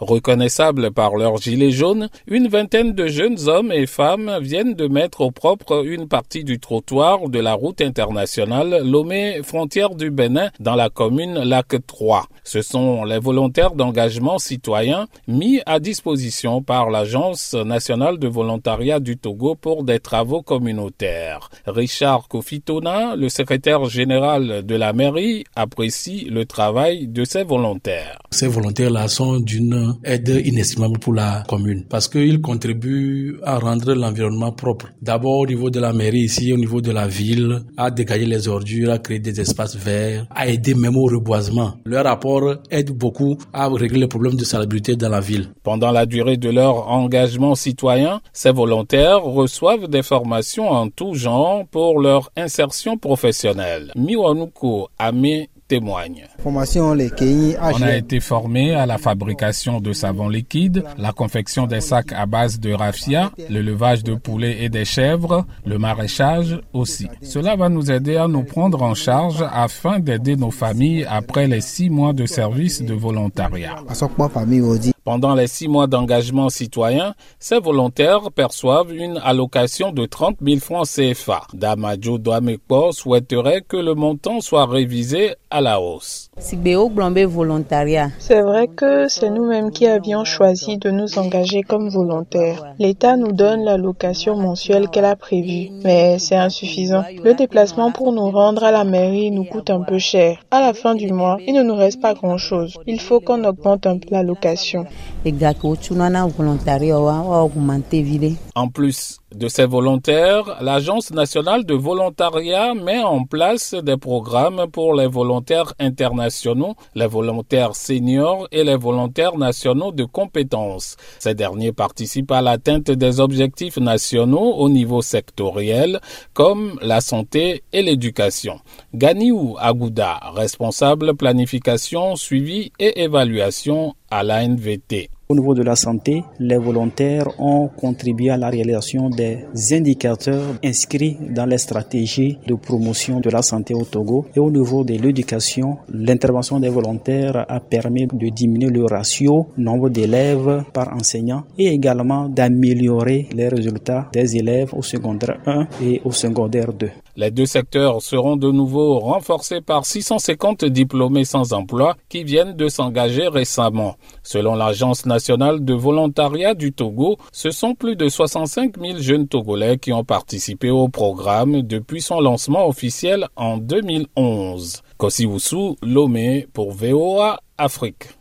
Reconnaissables par leurs gilets jaunes, une vingtaine de jeunes hommes et femmes viennent de mettre au propre une partie du trottoir de la route internationale Lomé frontière du Bénin dans la commune Lac 3. Ce sont les volontaires d'engagement citoyen mis à disposition par l'Agence nationale de volontariat du Togo pour des travaux communautaires. Richard Kofitona, le secrétaire général de la mairie, apprécie le travail de ces volontaires. Ces volontaires-là sont d'une aide inestimable pour la commune parce qu'ils contribuent à rendre l'environnement propre. D'abord au niveau de la mairie ici, au niveau de la ville, à dégager les ordures, à créer des espaces verts, à aider même au reboisement. Leur rapport aide beaucoup à régler les problèmes de salubrité dans la ville. Pendant la durée de leur engagement citoyen, ces volontaires reçoivent des formations en tout genre pour leur insertion professionnelle. Miwanuko Ame témoigne. On a été formé à la fabrication de savon liquide, la confection des sacs à base de raffia, l'élevage de poulets et des chèvres, le maraîchage aussi. Cela va nous aider à nous prendre en charge afin d'aider nos familles après les six mois de service de volontariat. Pendant les six mois d'engagement citoyen, ces volontaires perçoivent une allocation de 30 000 francs CFA. Damajo Douamekpo souhaiterait que le montant soit révisé à la hausse. C'est vrai que c'est nous-mêmes qui avions choisi de nous engager comme volontaires. L'État nous donne l'allocation mensuelle qu'elle a prévue, mais c'est insuffisant. Le déplacement pour nous rendre à la mairie nous coûte un peu cher. À la fin du mois, il ne nous reste pas grand-chose. Il faut qu'on augmente un peu l'allocation. En plus de ces volontaires, l'Agence nationale de volontariat met en place des programmes pour les volontaires internationaux, les volontaires seniors et les volontaires nationaux de compétences. Ces derniers participent à l'atteinte des objectifs nationaux au niveau sectoriel, comme la santé et l'éducation. Ganiou Agouda, responsable planification, suivi et évaluation à l'ANVT. Au niveau de la santé, les volontaires ont contribué à la réalisation des indicateurs inscrits dans les stratégies de promotion de la santé au Togo. Et au niveau de l'éducation, l'intervention des volontaires a permis de diminuer le ratio nombre d'élèves par enseignant et également d'améliorer les résultats des élèves au secondaire 1 et au secondaire 2. Les deux secteurs seront de nouveau renforcés par 650 diplômés sans emploi qui viennent de s'engager récemment. Selon l'Agence nationale de volontariat du Togo, ce sont plus de 65 000 jeunes Togolais qui ont participé au programme depuis son lancement officiel en 2011. Kosiwusu Lomé pour VOA Afrique.